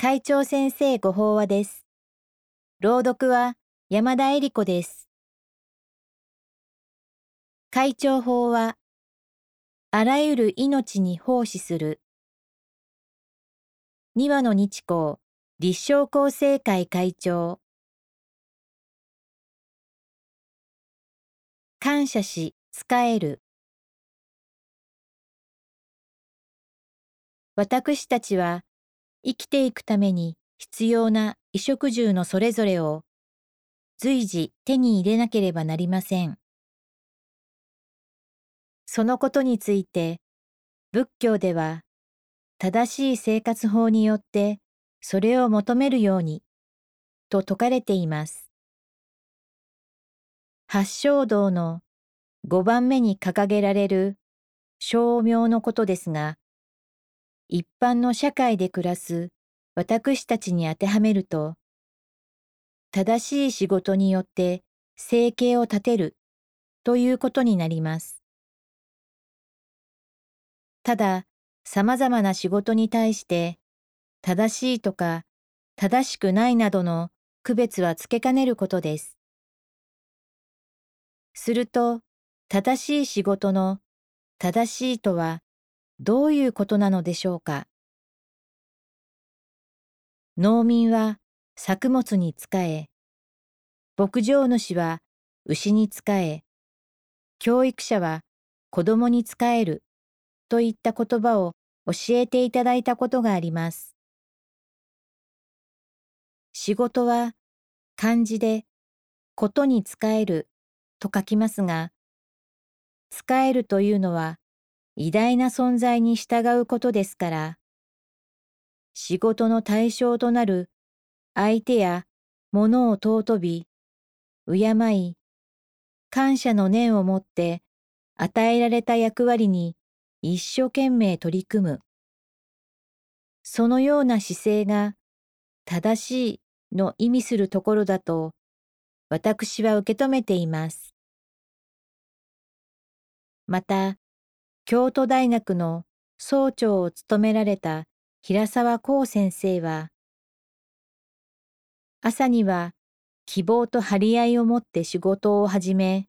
会長先生ご法話です。朗読は山田恵理子です。会長法は、あらゆる命に奉仕する。二羽の日光立正厚生会会長。感謝し、使える。私たちは生きていくために必要な衣食住のそれぞれを随時手に入れなければなりません。そのことについて仏教では正しい生活法によってそれを求めるようにと説かれています。八正道の五番目に掲げられる称名のことですが、一般の社会で暮らす私たちに当てはめると、正しい仕事によって生計を立てるということになります。ただ、様々な仕事に対して正しいとか正しくないなどの区別はつけかねることです。すると、正しい仕事の正しいとはどういうことなのでしょうか？農民は作物に仕え、牧場主は牛に仕え、教育者は子供に仕えるといった言葉を教えていただいたことがあります。仕事は漢字でことに仕えると書きますが、使えるというのは偉大な存在に従うことですから、仕事の対象となる相手や物を尊び、敬い、感謝の念をもって与えられた役割に一生懸命取り組む。そのような姿勢が正しいの意味するところだと私は受け止めています。また、京都大学の総長を務められた平沢光先生は、朝には希望と張り合いを持って仕事を始め、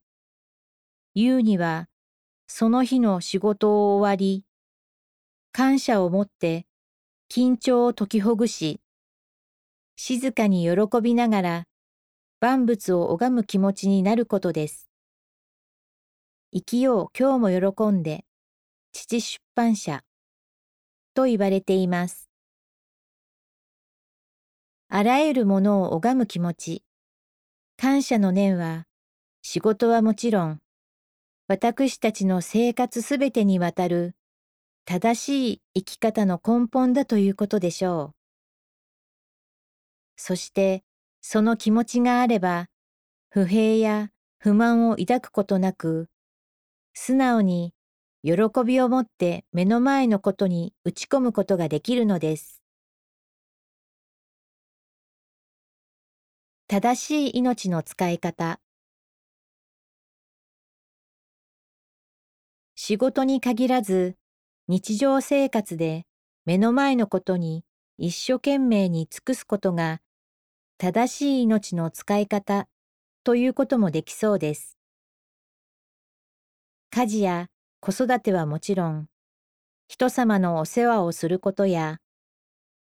夕にはその日の仕事を終わり、感謝を持って緊張を解きほぐし、静かに喜びながら万物を拝む気持ちになることです。生きよう今日も喜んで父出版社と言われています。あらゆるものを拝む気持ち、感謝の念は、仕事はもちろん、私たちの生活すべてにわたる正しい生き方の根本だということでしょう。そして、その気持ちがあれば、不平や不満を抱くことなく、素直に喜びを持って目の前のことに打ち込むことができるのです。正しい命の使い方仕事に限らず日常生活で目の前のことに一生懸命に尽くすことが正しい命の使い方ということもできそうです。家事や子育てはもちろん、人様のお世話をすることや、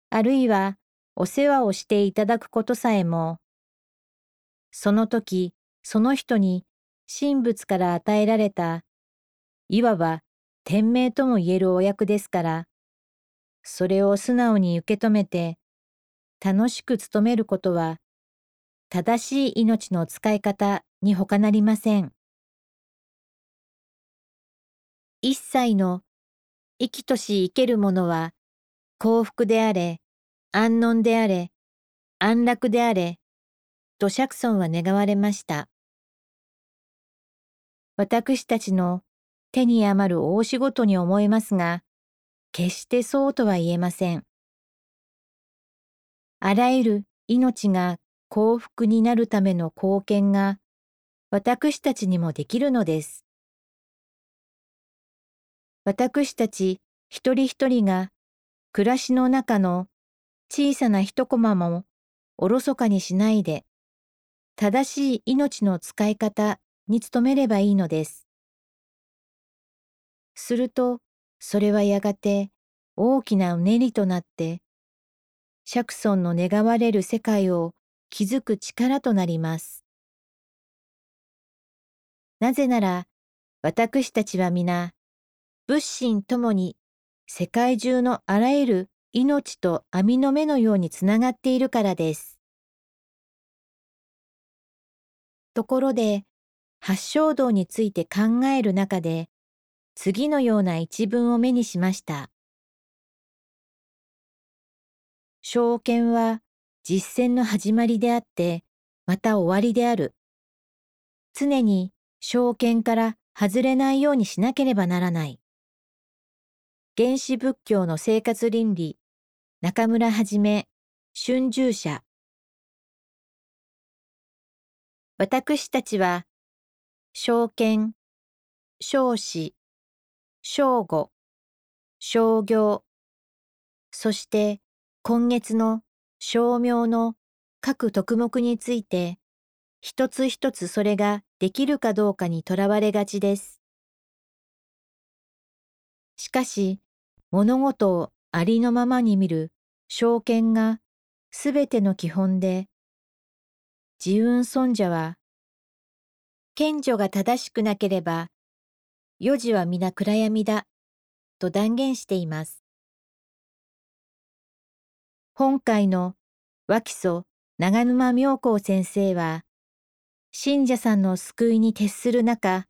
あるいはお世話をしていただくことさえも、その時その人に神仏から与えられた、いわば天命とも言えるお役ですから、それを素直に受け止めて、楽しく務めることは、正しい命の使い方に他なりません。一切の生きとし生けるものは幸福であれ、安穏であれ、安楽であれ、と釈尊は願われました。私たちの手に余る大仕事に思えますが、決してそうとは言えません。あらゆる命が幸福になるための貢献が私たちにもできるのです。私たち一人一人が暮らしの中の小さな一コマもおろそかにしないで、正しい命の使い方に努めればいいのです。すると、それはやがて大きなうねりとなって、釈尊の願われる世界を築く力となります。なぜなら、私たちは皆、仏心ともに世界中のあらゆる命と網の目のようにつながっているからです。ところで、八正道について考える中で、次のような一文を目にしました。証券は実践の始まりであって、また終わりである。常に証券から外れないようにしなければならない。原始仏教の生活倫理、中村はじめ、春秋社。私たちは、証券、少子、正午、商業、そして今月の商名の各特目について、一つ一つそれができるかどうかにとらわれがちです。しかし、物事をありのままに見る証券がすべての基本で、自運尊者は、賢女が正しくなければ四時は皆暗闇だ、と断言しています。本会の脇祖長沼妙高先生は、信者さんの救いに徹する中、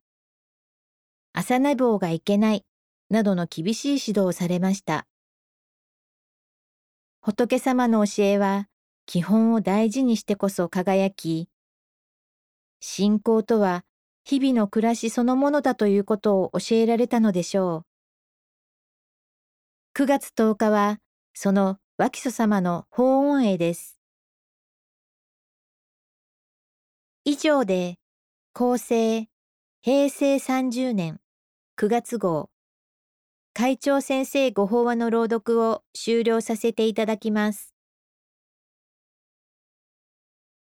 朝寝坊がいけないなどの厳しい指導をされました。仏様の教えは基本を大事にしてこそ輝き、信仰とは日々の暮らしそのものだということを教えられたのでしょう。9月10日は、その脇祖様の法音会です。以上で、厚生平成30年9月号、会長先生ご法話の朗読を終了させていただきます。